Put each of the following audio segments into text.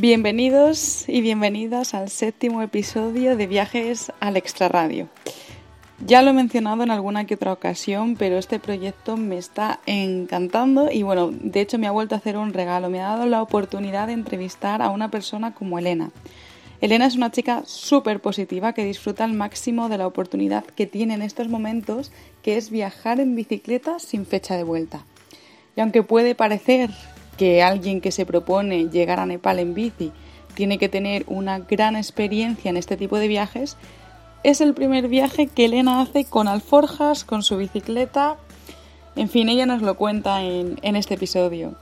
Bienvenidos y bienvenidas al séptimo episodio de Viajes al Extraradio. Ya lo he mencionado en alguna que otra ocasión, pero este proyecto me está encantando y bueno, de hecho me ha vuelto a hacer un regalo, me ha dado la oportunidad de entrevistar a una persona como Elena. Elena es una chica súper positiva que disfruta al máximo de la oportunidad que tiene en estos momentos, que es viajar en bicicleta sin fecha de vuelta. Y aunque puede parecer que alguien que se propone llegar a Nepal en bici tiene que tener una gran experiencia en este tipo de viajes, es el primer viaje que Elena hace con alforjas, con su bicicleta. En fin, ella nos lo cuenta en, en este episodio.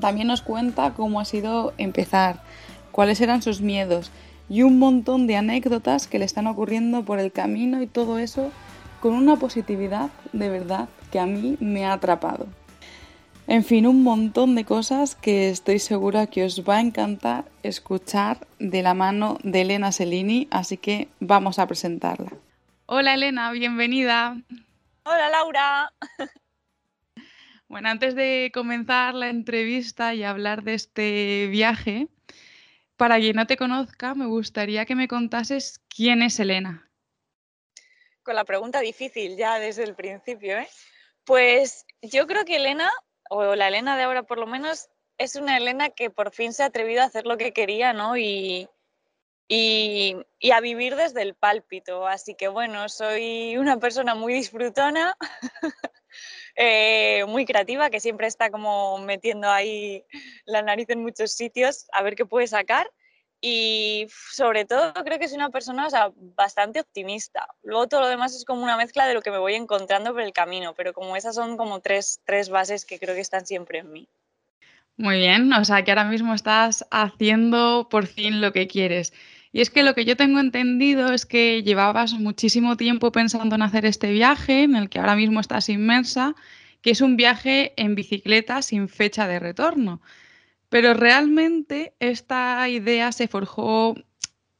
También nos cuenta cómo ha sido empezar, cuáles eran sus miedos y un montón de anécdotas que le están ocurriendo por el camino y todo eso con una positividad de verdad que a mí me ha atrapado. En fin, un montón de cosas que estoy segura que os va a encantar escuchar de la mano de Elena Selini, así que vamos a presentarla. Hola Elena, bienvenida. Hola Laura. Bueno, antes de comenzar la entrevista y hablar de este viaje, para quien no te conozca, me gustaría que me contases quién es Elena. Con la pregunta difícil ya desde el principio, ¿eh? Pues yo creo que Elena o la Elena de ahora por lo menos, es una Elena que por fin se ha atrevido a hacer lo que quería, ¿no? Y, y, a vivir desde el pálpito. Así que bueno, soy una persona muy disfrutona, eh, muy creativa, que siempre está como metiendo ahí la nariz en muchos sitios a ver qué puede sacar y sobre todo creo que soy una persona bastante optimista. Luego todo lo demás es como una mezcla de lo que me voy encontrando por el camino, pero como esas son como tres, tres bases que creo que están siempre en mí. Muy bien, o sea que ahora mismo estás haciendo por fin lo que quieres. Y es que lo que yo tengo entendido es que llevabas muchísimo tiempo pensando en hacer este viaje, en el que ahora mismo estás inmersa, que es un viaje en bicicleta sin fecha de retorno. Pero realmente esta idea se forjó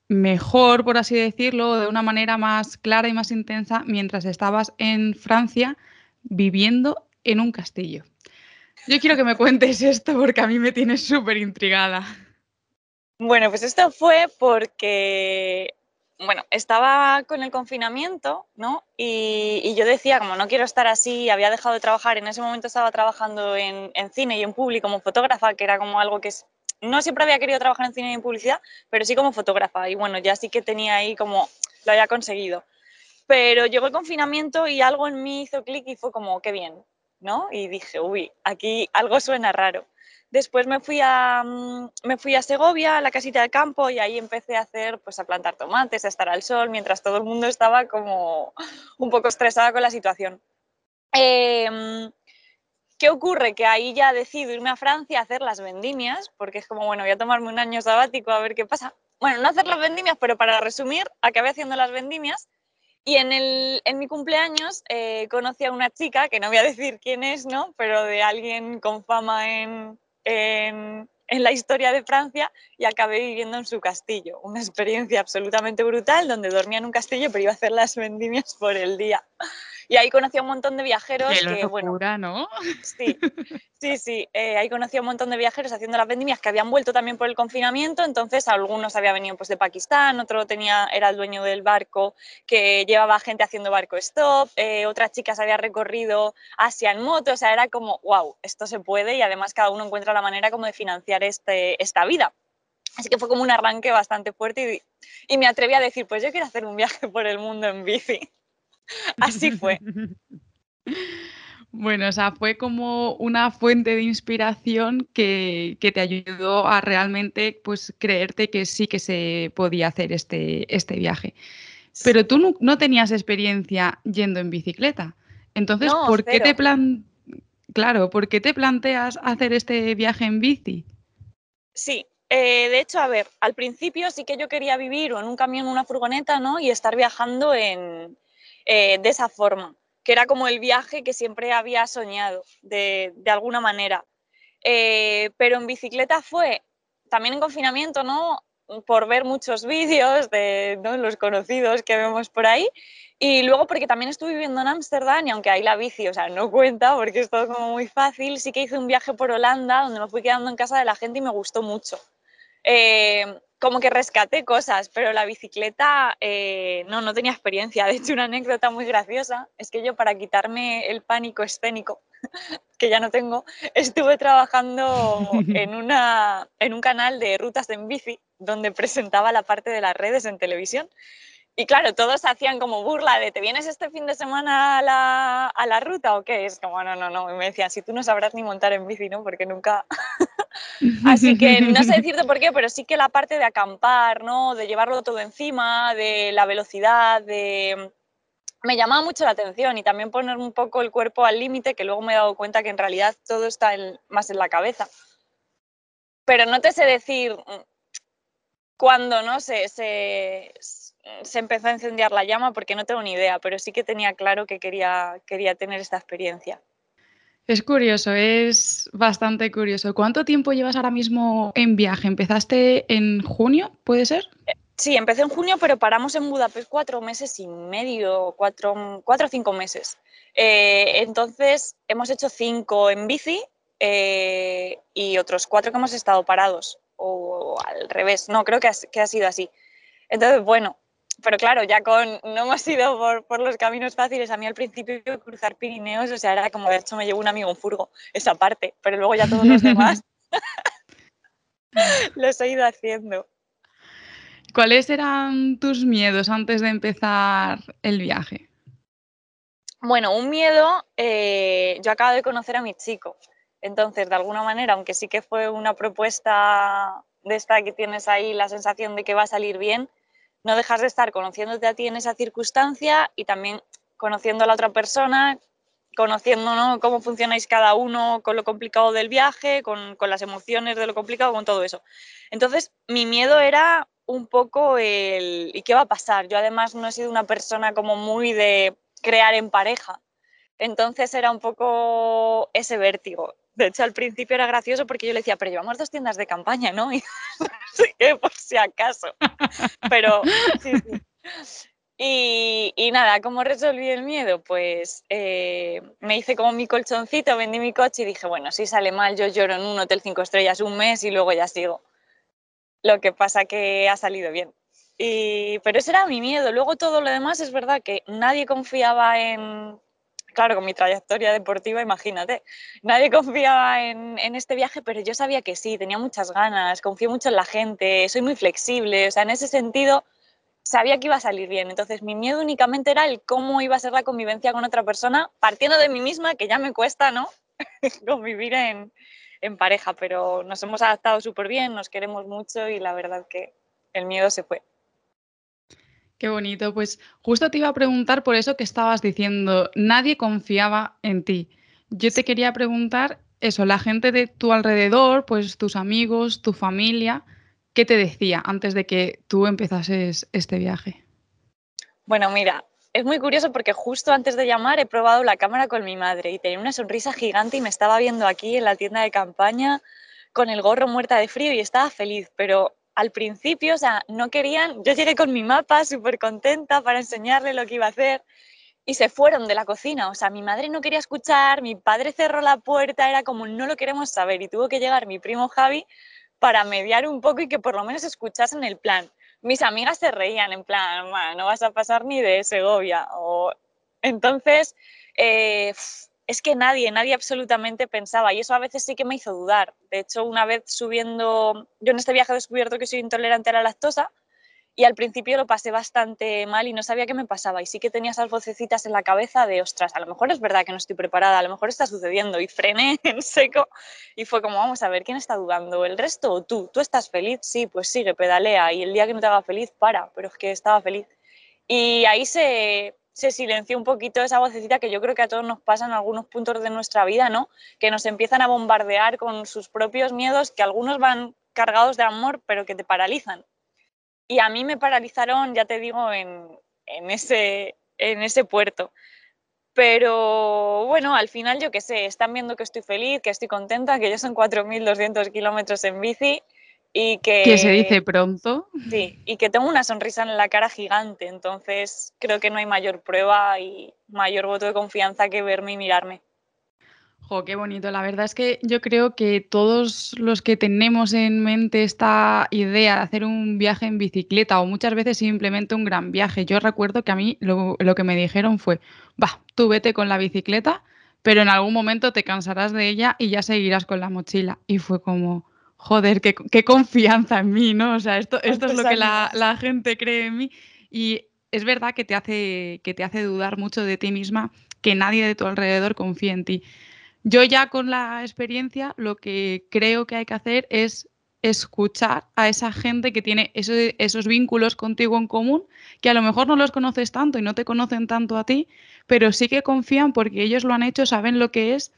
mejor, por así decirlo, de una manera más clara y más intensa mientras estabas en Francia viviendo en un castillo. Yo quiero que me cuentes esto porque a mí me tienes súper intrigada. Bueno, pues esto fue porque bueno, estaba con el confinamiento, ¿no? Y, yo decía, como no quiero estar así, había dejado de trabajar, en ese momento estaba trabajando en, cine y en público como fotógrafa, que era como algo que es, no siempre había querido trabajar en cine y en publicidad, pero sí como fotógrafa. Y bueno, ya sí que tenía ahí como, lo había conseguido. Pero llegó el confinamiento y algo en mí hizo clic y fue como, qué bien, ¿no? Y dije, uy, aquí algo suena raro. Después me fui, a, mm, me fui a Segovia, a la casita del campo, y ahí empecé a hacer, pues a plantar tomates, a estar al sol, mientras todo el mundo estaba como un poco estresada con la situación. Em, ¿Qué ocurre? Que ahí ya decido irme a Francia a hacer las vendimias, porque es como, bueno, voy a tomarme un año sabático a ver qué pasa. Bueno, no hacer las vendimias, pero para resumir, acabé haciendo las vendimias y en, el, en mi cumpleaños eh, conocí a una chica, que no voy a decir quién es, ¿no? Pero de alguien con fama en, en, la historia de Francia y acabé viviendo en su castillo. Una experiencia absolutamente brutal donde dormía en un castillo pero iba a hacer las vendimias por el día. Y ahí conocí a un montón de viajeros que, bueno, ¿no? Sí, sí, sí. Eh, ahí conocí a un montón de viajeros haciendo las vendimias que habían vuelto también por el confinamiento. Entonces, algunos habían venido pues, de Pakistán, otro tenía, era el dueño del barco que llevaba gente haciendo barco stop, eh, otras chicas habían recorrido Asia en moto. O sea, era como, wow, esto se puede y además cada uno encuentra la manera como de financiar este, esta vida. Así que fue como un arranque bastante fuerte y, y me atreví a decir, pues yo quiero hacer un viaje por el mundo en bici. Así fue. Bueno, o sea, fue como una fuente de inspiración que, te ayudó a realmente pues, creerte que sí que se podía hacer este, este viaje. Pero tú no, tenías experiencia yendo en bicicleta. Entonces, ¿por qué te plan... Claro, ¿por qué te planteas hacer este viaje en bici? Sí, Eh, de hecho, a ver, al principio sí que yo quería vivir o en un camión o una furgoneta, ¿no? Y estar viajando en, eh, de esa forma, que era como el viaje que siempre había soñado, de, de alguna manera. Eh, pero en bicicleta fue también en confinamiento, ¿no? Por ver muchos vídeos de los conocidos que vemos por ahí. Y luego porque también estuve viviendo en Ámsterdam y aunque ahí la bici, o sea, no cuenta porque es todo como muy fácil, sí que hice un viaje por Holanda donde me fui quedando en casa de la gente y me gustó mucho. Eh, como que rescaté cosas, pero la bicicleta eh, no, no tenía experiencia. De hecho, una anécdota muy graciosa es que yo para quitarme el pánico escénico, que ya no tengo, estuve trabajando en, una, en un canal de rutas en bici donde presentaba la parte de las redes en televisión. Y claro, todos hacían como burla de, ¿te vienes este fin de semana a la, a la ruta o qué? Es como, no, no, no. Y me decían, si tú no sabrás ni montar en bici, ¿no? Porque nunca... Así que no sé decirte por qué, pero sí que la parte de acampar, ¿no? De llevarlo todo encima, de la velocidad, de... Me llamaba mucho la atención y también poner un poco el cuerpo al límite, que luego me he dado cuenta que en realidad todo está más en la cabeza. Pero no te sé decir mm, cuándo, ¿no? Se, se, se empezó a encender la llama porque no tengo ni idea, pero sí que tenía claro que quería, quería tener esta experiencia. Es curioso, es bastante curioso. ¿Cuánto tiempo llevas ahora mismo en viaje? ¿Empezaste en junio, puede ser? Eh, sí, empecé en junio, pero paramos en Budapest cuatro meses y medio, cuatro, cuatro o cinco meses. Eh, entonces, hemos hecho cinco en bici eh, y otros cuatro que hemos estado parados, o al revés, no, creo que que ha sido así. Entonces, bueno, pero claro, ya con, no hemos ido por, por, los caminos fáciles. A mí al principio cruzar Pirineos, o sea, era como, de hecho me llevó un amigo en furgo, esa parte, pero luego ya todos los demás los he ido haciendo. ¿Cuáles eran tus miedos antes de empezar el viaje? Bueno, un miedo, eh, yo acabo de conocer a mi chico, entonces de alguna manera, aunque sí que fue una propuesta de esta que tienes ahí, la sensación de que va a salir bien, no dejas de estar conociéndote a ti en esa circunstancia y también conociendo a la otra persona, conociendo cómo funcionáis cada uno con lo complicado del viaje, con, las emociones de lo complicado, con todo eso. Entonces, mi miedo era un poco el ¿y qué va a pasar? Yo además no he sido una persona como muy de crear en pareja. Entonces era un poco ese vértigo. De hecho, al principio era gracioso porque yo le decía, pero llevamos dos tiendas de campaña, ¿no? Y así que por si acaso. Pero sí. Y, nada, ¿cómo resolví el miedo? Pues eh, me hice como mi colchoncito, vendí mi coche y dije, bueno, si sale mal, yo lloro en un hotel cinco estrellas un mes y luego ya sigo. Lo que pasa que ha salido bien. Y, pero ese era mi miedo. Luego todo lo demás es verdad que nadie confiaba en, claro, con mi trayectoria deportiva, imagínate, nadie confiaba en, este viaje, pero yo sabía que sí, tenía muchas ganas, confío mucho en la gente, soy muy flexible, o sea, en ese sentido sabía que iba a salir bien. Entonces, mi miedo únicamente era el cómo iba a ser la convivencia con otra persona, partiendo de mí misma, que ya me cuesta, ¿no? Convivir en, en pareja, pero nos hemos adaptado súper bien, nos queremos mucho y la verdad que el miedo se fue. Qué bonito. Pues justo te iba a preguntar por eso que estabas diciendo, nadie confiaba en ti. Yo te quería preguntar eso, la gente de tu alrededor, pues tus amigos, tu familia, ¿qué te decía antes de que tú empezases este viaje? Bueno, mira, es muy curioso porque justo antes de llamar he probado la cámara con mi madre y tenía una sonrisa gigante y me estaba viendo aquí en la tienda de campaña con el gorro muerta de frío y estaba feliz, pero al principio, o sea, no querían, yo llegué con mi mapa súper contenta para enseñarle lo que iba a hacer y se fueron de la cocina, o sea, mi madre no quería escuchar, mi padre cerró la puerta, era como no lo queremos saber y tuvo que llegar mi primo Javi para mediar un poco y que por lo menos escuchasen el plan. Mis amigas se reían en plan, no vas a pasar ni de Segovia. O... Entonces, eh, es que nadie, nadie absolutamente pensaba y eso a veces sí que me hizo dudar. De hecho, una vez subiendo, yo en este viaje he descubierto que soy intolerante a la lactosa y al principio lo pasé bastante mal y no sabía qué me pasaba y sí que tenía esas vocecitas en la cabeza de, ostras, a lo mejor es verdad que no estoy preparada, a lo mejor está sucediendo y frené en seco y fue como, vamos a ver, ¿quién está dudando? ¿El resto o tú? ¿Tú estás feliz? Sí, pues sigue, pedalea y el día que no te haga feliz, para, pero es que estaba feliz. Y ahí se, se silenció un poquito esa vocecita que yo creo que a todos nos pasa en algunos puntos de nuestra vida, ¿no? Que nos empiezan a bombardear con sus propios miedos, que algunos van cargados de amor, pero que te paralizan. Y a mí me paralizaron, ya te digo, en, en ese, en ese puerto. Pero bueno, al final yo qué sé, están viendo que estoy feliz, que estoy contenta, que ya son 4.200 kilómetros en bici y que... Que se dice pronto. Sí, y que tengo una sonrisa en la cara gigante, entonces creo que no hay mayor prueba y mayor voto de confianza que verme y mirarme qué bonito. La verdad es que yo creo que todos los que tenemos en mente esta idea de hacer un viaje en bicicleta o muchas veces simplemente un gran viaje, yo recuerdo que a mí lo, que me dijeron fue, va, tú vete con la bicicleta, pero en algún momento te cansarás de ella y ya seguirás con la mochila. Y fue como, joder, qué, confianza en mí, ¿no? O sea, esto, esto es lo que la, la gente cree en mí. Y es verdad que te, hace, que te hace dudar mucho de ti misma, que nadie de tu alrededor confía en ti. Yo ya con la experiencia lo que creo que hay que hacer es escuchar a esa gente que tiene esos, vínculos contigo en común, que a lo mejor no los conoces tanto y no te conocen tanto a ti, pero sí que confían porque ellos lo han hecho, saben lo que es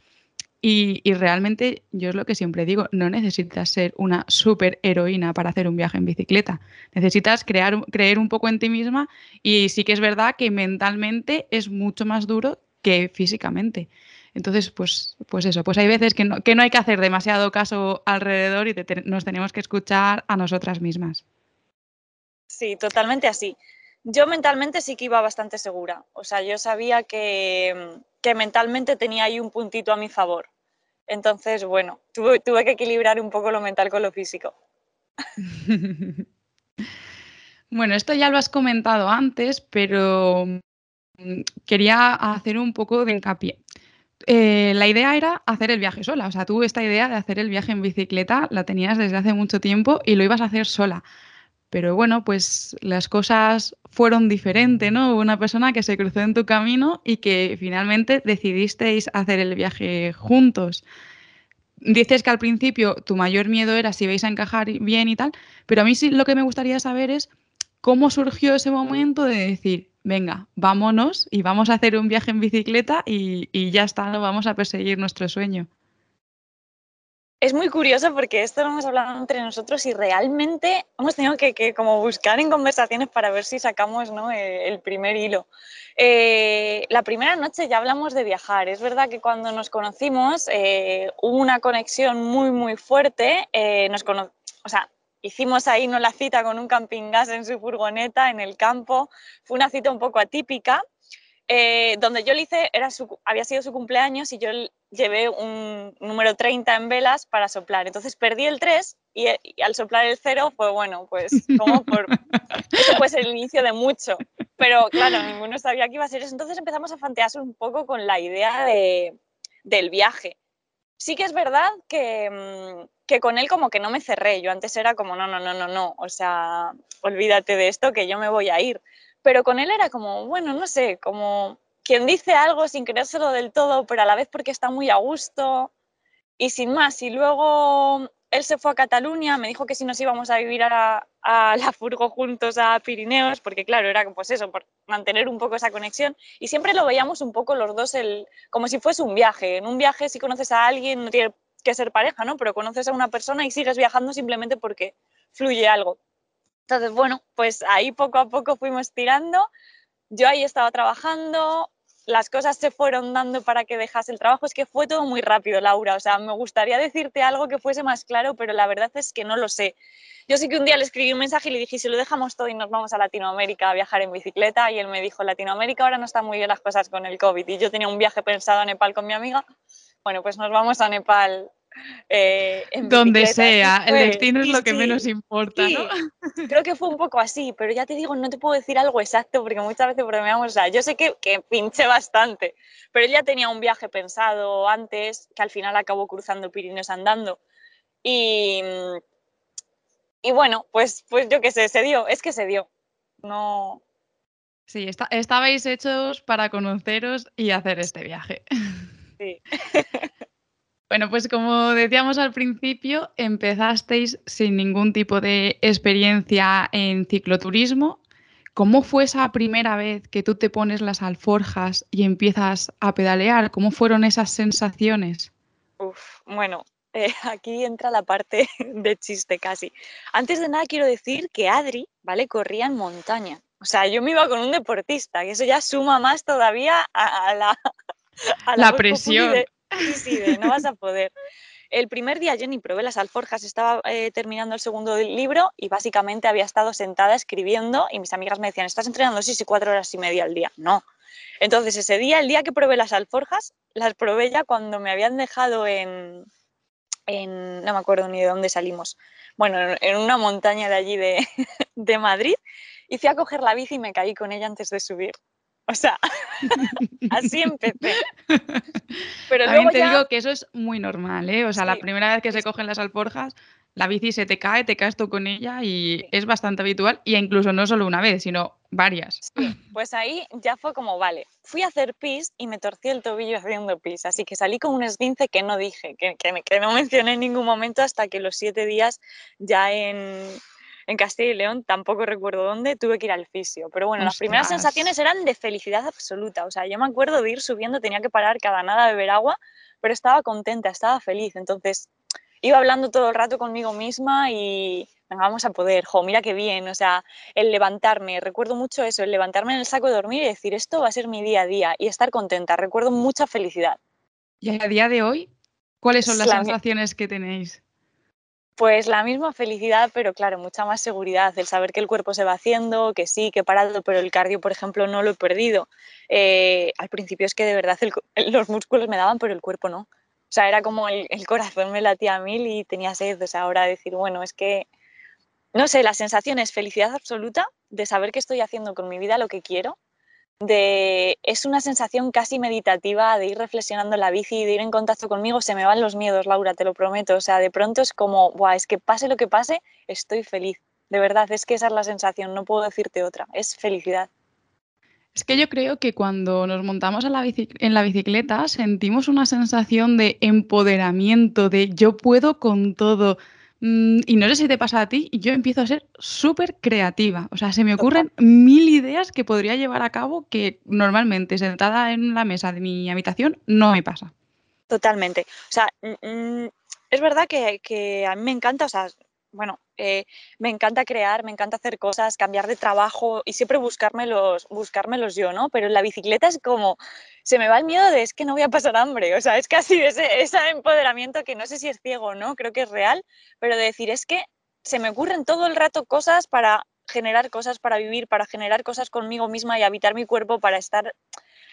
y, realmente yo es lo que siempre digo, no necesitas ser una super heroína para hacer un viaje en bicicleta, necesitas crear, creer un poco en ti misma y sí que es verdad que mentalmente es mucho más duro que físicamente. Entonces, pues, pues eso, pues hay veces que no, que no hay que hacer demasiado caso alrededor y nos tenemos que escuchar a nosotras mismas. Sí, totalmente así. Yo mentalmente sí que iba bastante segura. O sea, yo sabía que, que mentalmente tenía ahí un puntito a mi favor. Entonces, bueno, tuve, tuve que equilibrar un poco lo mental con lo físico. bueno, esto ya lo has comentado antes, pero mm, quería hacer un poco de hincapié. Eh, la idea era hacer el viaje sola. O sea, tú esta idea de hacer el viaje en bicicleta la tenías desde hace mucho tiempo y lo ibas a hacer sola. Pero bueno, pues las cosas fueron diferentes, ¿no? Hubo una persona que se cruzó en tu camino y que finalmente decidisteis hacer el viaje juntos. Dices que al principio tu mayor miedo era si vais a encajar bien y tal, pero a mí sí lo que me gustaría saber es cómo surgió ese momento de decir, venga, vámonos y vamos a hacer un viaje en bicicleta y, ya está, no vamos a perseguir nuestro sueño. Es muy curioso porque esto lo hemos hablado entre nosotros y realmente hemos tenido que, como buscar en conversaciones para ver si sacamos ¿no? Eh, el, primer hilo. Eh, la primera noche ya hablamos de viajar. Es verdad que cuando nos conocimos eh, hubo una conexión muy, muy fuerte. nos o sea, hicimos ahí no la cita con un camping gas en su furgoneta en el campo. Fue una cita un poco atípica, eh, donde yo le hice, era su, había sido su cumpleaños y yo llevé un número 30 en velas para soplar. Entonces perdí el 3 y, al soplar el 0 fue bueno, pues como por... Eso ser el inicio de mucho, pero claro, ninguno sabía que iba a ser eso. Entonces empezamos a fantearse un poco con la idea de, del viaje. Sí que es verdad que, mm, que con él como que no me cerré. Yo antes era como, no, no, no, no, no, o sea, olvídate de esto, que yo me voy a ir. Pero con él era como, bueno, no sé, como quien dice algo sin creérselo del todo, pero a la vez porque está muy a gusto y sin más. Y luego él se fue a Cataluña, me dijo que si nos íbamos a vivir a, la Furgo juntos a Pirineos, porque claro, era pues eso, por mantener un poco esa conexión. Y siempre lo veíamos un poco los dos el, como si fuese un viaje. En un viaje si conoces a alguien no tiene que ser pareja, ¿no? Pero conoces a una persona y sigues viajando simplemente porque fluye algo. Entonces, bueno, pues ahí poco a poco fuimos tirando. Yo ahí estaba trabajando, las cosas se fueron dando para que dejase el trabajo. Es que fue todo muy rápido, Laura. O sea, me gustaría decirte algo que fuese más claro, pero la verdad es que no lo sé. Yo sí que un día le escribí un mensaje y le dije, si lo dejamos todo y nos vamos a Latinoamérica a viajar en bicicleta, y él me dijo, Latinoamérica ahora no está muy bien las cosas con el COVID. Y yo tenía un viaje pensado a Nepal con mi amiga bueno, pues nos vamos a Nepal. Eh, Donde sea, el destino es lo que menos importa, ¿no? Creo que fue un poco así, pero ya te digo, no te puedo decir algo exacto porque muchas veces bromeamos, o sea, yo sé que, que pinché bastante, pero él ya tenía un viaje pensado antes, que al final acabó cruzando Pirineos andando. Y, y bueno, pues, pues yo qué sé, se dio, es que se dio. No. Sí, estabais hechos para conoceros y hacer este viaje. Bueno, pues como decíamos al principio, empezasteis sin ningún tipo de experiencia en cicloturismo. ¿Cómo fue esa primera vez que tú te pones las alforjas y empiezas a pedalear? ¿Cómo fueron esas sensaciones? Uf, bueno, eh, aquí entra la parte de chiste casi. Antes de nada quiero decir que Adri, ¿vale? Corría en montaña. O sea, yo me iba con un deportista, que eso ya suma más todavía a, la, la, presión. No vas a poder. El primer día Jenny probé las alforjas, estaba eh, terminando el segundo libro y básicamente había estado sentada escribiendo y mis amigas me decían, ¿estás entrenando? Sí, sí, cuatro horas y media al día. No. Entonces ese día, el día que probé las alforjas, las probé ya cuando me habían dejado en, no me acuerdo ni de dónde salimos, bueno, en una montaña de allí de, de Madrid, y fui a coger la bici y me caí con ella antes de subir. O sea, así empecé. Pero También te digo que eso es muy normal, ¿eh? O sea, la primera vez que se cogen las alforjas, la bici se te cae, te caes tú con ella y es bastante habitual, y incluso no solo una vez, sino varias. Sí, pues ahí ya fue como, vale, fui a hacer pis y me torcí el tobillo haciendo pis, así que salí con un esguince que no dije, que, que no mencioné en ningún momento hasta que los siete días ya en, en Castilla y León, tampoco recuerdo dónde, tuve que ir al fisio. Pero bueno, las primeras sensaciones eran de felicidad absoluta. O sea, yo me acuerdo de ir subiendo, tenía que parar cada nada a beber agua, pero estaba contenta, estaba feliz. Entonces, iba hablando todo el rato conmigo misma y venga, vamos a poder, jo, mira qué bien. O sea, el levantarme, recuerdo mucho eso, el levantarme en el saco de dormir y decir, esto va a ser mi día a día y estar contenta. Recuerdo mucha felicidad. ¿Y a día de hoy? ¿Cuáles son las sensaciones que tenéis? Pues la misma felicidad, pero claro, mucha más seguridad, el saber que el cuerpo se va haciendo, que sí, que he parado, pero el cardio, por ejemplo, no lo he perdido. Eh, al principio es que de verdad los músculos me daban, pero el cuerpo no. O sea, era como el, el, corazón me latía a mil y tenía sed. O sea, ahora decir, bueno, es que, no sé, la sensación es felicidad absoluta de saber que estoy haciendo con mi vida lo que quiero de es una sensación casi meditativa de ir reflexionando en la bici, y de ir en contacto conmigo, se me van los miedos, Laura, te lo prometo. O sea, de pronto es como, Buah, es que pase lo que pase, estoy feliz. De verdad, es que esa es la sensación, no puedo decirte otra, es felicidad. Es que yo creo que cuando nos montamos en la bicicleta sentimos una sensación de empoderamiento, de yo puedo con todo, y no sé si te pasa a ti, yo empiezo a ser súper creativa. O sea, se me ocurren mil ideas que podría llevar a cabo que normalmente sentada en la mesa de mi habitación no me pasa. Totalmente. O sea, mm, mm, es verdad que, que a mí me encanta, o sea, bueno, eh, me encanta crear, me encanta hacer cosas, cambiar de trabajo y siempre buscármelos, buscármelos yo, ¿no? Pero en la bicicleta es como, se me va el miedo de es que no voy a pasar hambre, o sea, es casi ese, ese empoderamiento que no sé si es ciego o no, creo que es real, pero de decir es que se me ocurren todo el rato cosas para generar cosas para vivir, para generar cosas conmigo misma y habitar mi cuerpo para estar,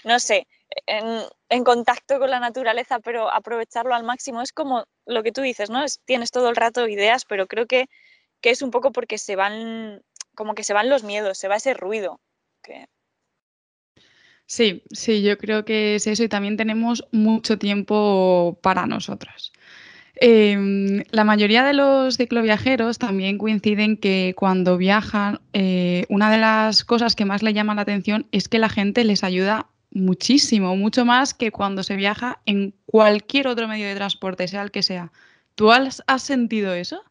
no sé, en, contacto con la naturaleza, pero aprovecharlo al máximo. Es como lo que tú dices, ¿no? tienes todo el rato ideas, pero creo que, que, es un poco porque se van, como que se van los miedos, se va ese ruido. Sí, sí, yo creo que es eso y también tenemos mucho tiempo para nosotras. Em, la mayoría de los cicloviajeros también coinciden que cuando viajan, eh, una de las cosas que más le llama la atención es que la gente les ayuda muchísimo, mucho más que cuando se viaja en cualquier otro medio de transporte, sea el que sea. ¿Tú has, sentido eso?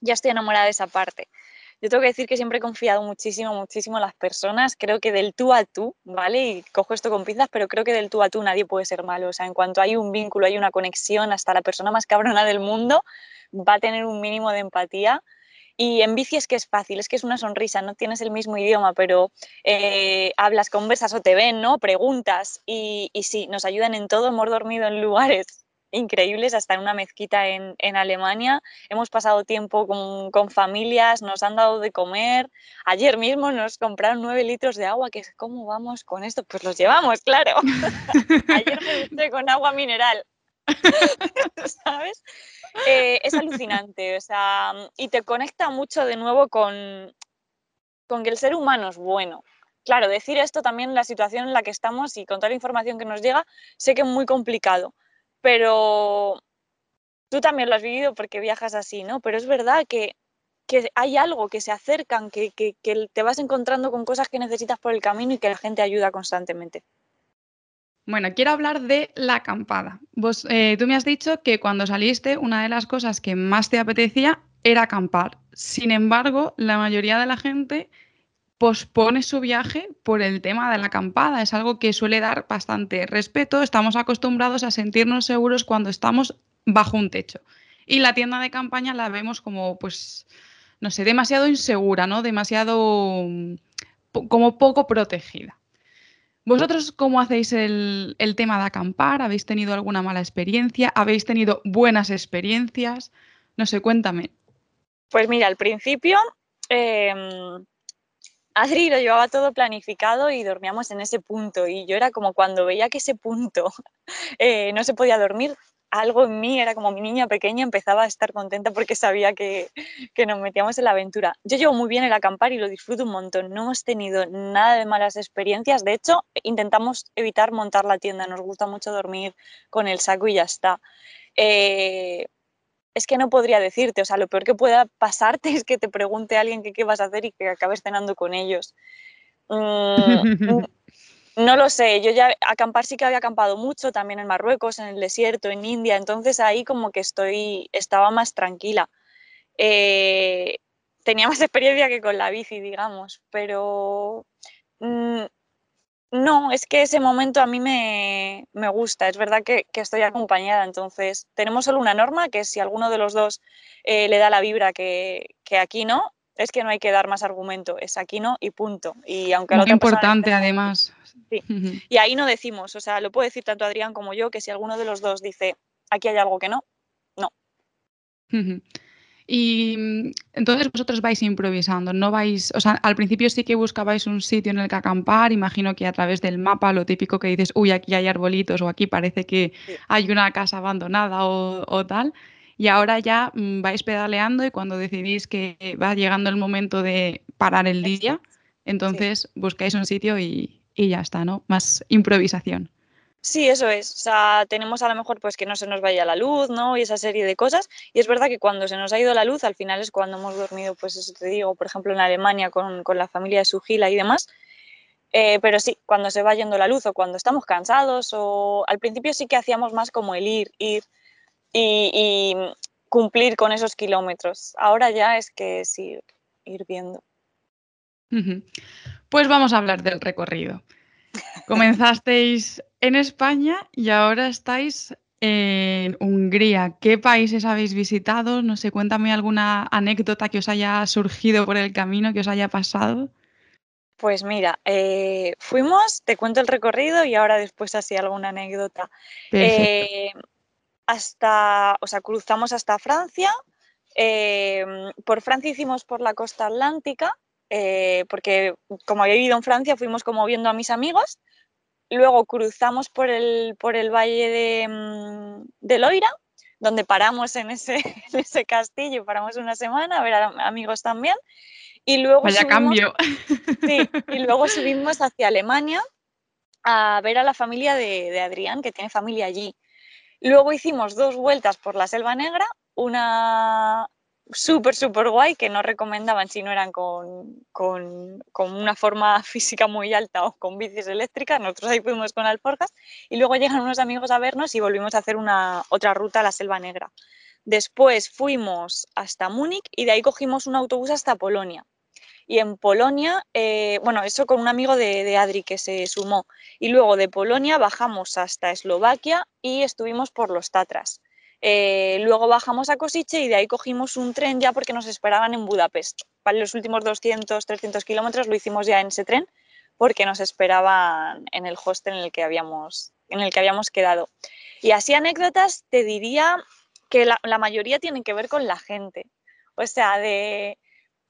Ya estoy enamorada de esa parte. Yo tengo que decir que siempre he confiado muchísimo, muchísimo en las personas. Creo que del tú a tú, ¿vale? Y cojo esto con pinzas, pero creo que del tú a tú nadie puede ser malo. O sea, en cuanto hay un vínculo, hay una conexión, hasta la persona más cabrona del mundo va a tener un mínimo de empatía y en bici es que es fácil, es que es una sonrisa, no tienes el mismo idioma, pero eh, hablas, conversas o te ven, ¿no? Preguntas y, y, sí, nos ayudan en todo. Hemos dormido en lugares increíbles, hasta en una mezquita en, en Alemania. Hemos pasado tiempo con, con, familias, nos han dado de comer. Ayer mismo nos compraron nueve litros de agua, que ¿cómo vamos con esto? Pues los llevamos, claro. Ayer me gusté con agua mineral. ¿Sabes? Eh, es alucinante, o sea, y te conecta mucho de nuevo con, con que el ser humano es bueno. Claro, decir esto también la situación en la que estamos y con toda la información que nos llega, sé que es muy complicado, pero tú también lo has vivido porque viajas así, ¿no? Pero es verdad que, que hay algo, que se acercan, que, que te vas encontrando con cosas que necesitas por el camino y que la gente ayuda constantemente. Bueno, quiero hablar de la acampada. Eh, tú me has dicho que cuando saliste una de las cosas que más te apetecía era acampar. Sin embargo, la mayoría de la gente pospone su viaje por el tema de la acampada. Es algo que suele dar bastante respeto. Estamos acostumbrados a sentirnos seguros cuando estamos bajo un techo. Y la tienda de campaña la vemos como, pues, no sé, demasiado insegura, ¿no? Demasiado como poco protegida. ¿Vosotros cómo hacéis el, tema de acampar? ¿Habéis tenido alguna mala experiencia? ¿Habéis tenido buenas experiencias? No sé, cuéntame. Pues mira, al principio em, Adri lo llevaba todo planificado y dormíamos en ese punto. Y yo era como cuando veía que ese punto eh, no se podía dormir, algo en mí, era como mi niña pequeña, empezaba a estar contenta porque sabía que, nos metíamos en la aventura. Yo llevo muy bien el acampar y lo disfruto un montón. No hemos tenido nada de malas experiencias. De hecho, intentamos evitar montar la tienda. Nos gusta mucho dormir con el saco y ya está. Eh, es que no podría decirte, o sea, lo peor que pueda pasarte es que te pregunte alguien qué vas a hacer y que acabes cenando con ellos. Mm, no lo sé, yo ya acampar sí que había acampado mucho, también en Marruecos, en el desierto, en India, entonces ahí como que estoy, estaba más tranquila. Eh, tenía más experiencia que con la bici, digamos, pero mm, no, es que ese momento a mí me, gusta, es verdad que, estoy acompañada, entonces tenemos solo una norma, que si alguno de los dos eh, le da la vibra que, que aquí no, es que no hay que dar más argumento, es aquí no y punto. Y aunque Muy importante además. Sí. Y ahí no decimos, o sea, lo puede decir tanto Adrián como yo, que si alguno de los dos dice aquí hay algo que no, no. Y mm, entonces vosotros vais improvisando, no vais, o sea, al principio sí que buscabais un sitio en el que acampar, imagino que a través del mapa lo típico que dices, uy, aquí hay arbolitos o aquí parece que hay una casa abandonada o, o tal, y ahora ya mm, vais pedaleando y cuando decidís que va llegando el momento de parar el día, entonces buscáis un sitio y, ya está, ¿no? Más improvisación. Sí, eso es. O sea, tenemos a lo mejor pues que no se nos vaya la luz, ¿no? Y esa serie de cosas. Y es verdad que cuando se nos ha ido la luz, al final es cuando hemos dormido, pues eso te digo, por ejemplo, en Alemania con, la familia de Sugila y demás. Eh, pero sí, cuando se va yendo la luz o cuando estamos cansados o al principio sí que hacíamos más como el ir, ir, y, cumplir con esos kilómetros. Ahora ya es que sí, ir viendo. Pues vamos a hablar del recorrido. Comenzasteis en España y ahora estáis en Hungría. ¿Qué países habéis visitado? No sé, cuéntame alguna anécdota que os haya surgido por el camino, que os haya pasado. Pues mira, eh, fuimos, te cuento el recorrido y ahora después así alguna anécdota. Eh, hasta, o sea, cruzamos hasta Francia. Em, por Francia hicimos por la costa atlántica, eh, porque como había vivido en Francia, fuimos como viendo a mis amigos. Luego cruzamos por el, por el valle de, mm, de Loira, donde paramos en ese, en ese castillo, paramos una semana a ver a amigos también. Y luego Vaya cambio. Sí, y luego subimos hacia Alemania a ver a la familia de, de Adrián, que tiene familia allí. Luego hicimos dos vueltas por la Selva Negra, una súper, súper guay que no recomendaban si no eran con, una forma física muy alta o con bicis eléctricas. Nosotros ahí fuimos con alforjas y luego llegan unos amigos a vernos y volvimos a hacer una otra ruta a la Selva Negra. Después fuimos hasta Múnich y de ahí cogimos un autobús hasta Polonia y en Polonia, eh, bueno, eso con un amigo de, Adri que se sumó. Y luego de Polonia bajamos hasta Eslovaquia y estuvimos por los Tatras. Eh, luego bajamos a Kosice y de ahí cogimos un tren ya porque nos esperaban en Budapest. Para los últimos 200, 300 kilómetros lo hicimos ya en ese tren porque nos esperaban en el hostel en el que habíamos, en el que habíamos quedado. Y así anécdotas te diría que la, la mayoría tienen que ver con la gente. O sea, de,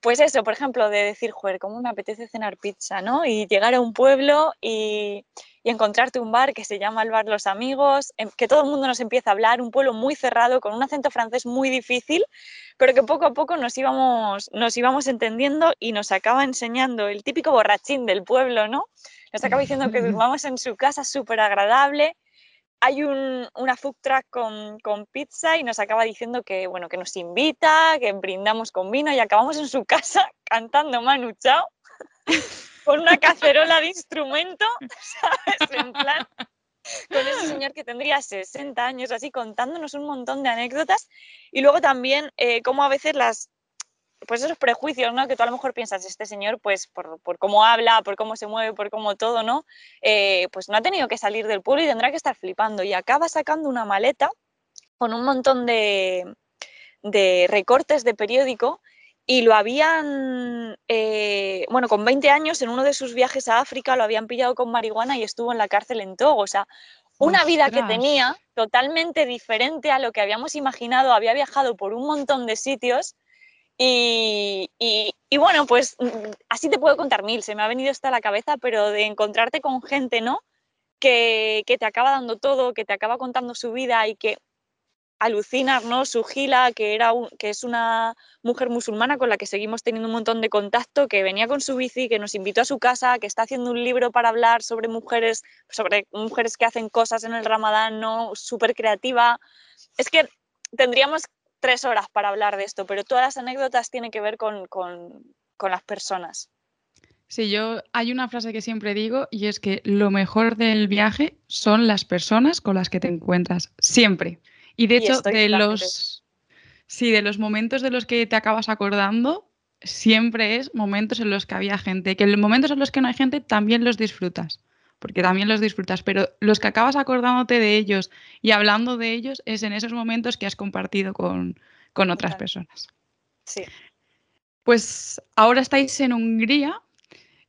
pues eso, por ejemplo, de decir, joder, ¿cómo me apetece cenar pizza, ¿no? Y llegar a un pueblo y, encontrarte un bar que se llama el Bar Los Amigos, que todo el mundo nos empieza a hablar, un pueblo muy cerrado, con un acento francés muy difícil, pero que poco a poco nos íbamos, nos íbamos entendiendo y nos acaba enseñando el típico borrachín del pueblo, ¿no? Nos acaba diciendo que durmamos en su casa súper agradable, hay un, una food truck con, con, pizza y nos acaba diciendo que, bueno, que nos invita, que brindamos con vino y acabamos en su casa cantando Manu Chao con una cacerola de instrumento, ¿sabes? En plan, con ese señor que tendría 60 años, así contándonos un montón de anécdotas. Y luego también eh, cómo a veces las, pues esos prejuicios, ¿no? Que tú a lo mejor piensas, este señor, pues por, cómo habla, por cómo se mueve, por cómo todo, ¿no? Eh, pues no ha tenido que salir del pueblo y tendrá que estar flipando. Y acaba sacando una maleta con un montón de, de recortes de periódico y lo habían, eh, bueno, con 20 años en uno de sus viajes a África lo habían pillado con marihuana y estuvo en la cárcel en Togo. O sea, una vida que tenía totalmente diferente a lo que habíamos imaginado. Había viajado por un montón de sitios y, bueno, pues mm, así te puedo contar mil. Se me ha venido esto a la cabeza, pero de encontrarte con gente, ¿no? Que, que te acaba dando todo, que te acaba contando su vida y que alucinar, ¿no? Su Gila, que, era que es una mujer musulmana con la que seguimos teniendo un montón de contacto, que venía con su bici, que nos invitó a su casa, que está haciendo un libro para hablar sobre mujeres, sobre mujeres que hacen cosas en el Ramadán, ¿no? Súper creativa. Es que tendríamos tres horas para hablar de esto, pero todas las anécdotas tienen que ver con, con, con las personas. Sí, yo hay una frase que siempre digo y es que lo mejor del viaje son las personas con las que te encuentras, siempre. Y de hecho, de los, sí, de los momentos de los que te acabas acordando, siempre es momentos en los que había gente. Que en los momentos en los que no hay gente también los disfrutas, porque también los disfrutas, pero los que acabas acordándote de ellos y hablando de ellos es en esos momentos que has compartido con, con otras personas. Sí. Pues ahora estáis en Hungría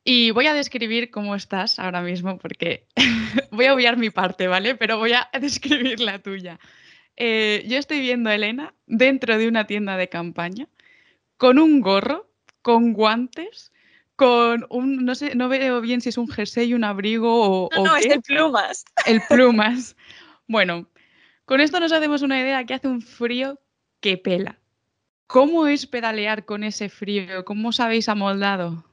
y voy a describir cómo estás ahora mismo, porque voy a obviar mi parte, ¿vale? Pero voy a describir la tuya. Eh, yo estoy viendo a Elena dentro de una tienda de campaña con un gorro, con guantes, con un, no sé, no veo bien si es un jersey, un abrigo o... No, no es el plumas. El plumas. Bueno, con esto nos hacemos una idea que hace un frío que pela. ¿Cómo es pedalear con ese frío? ¿Cómo os habéis amoldado?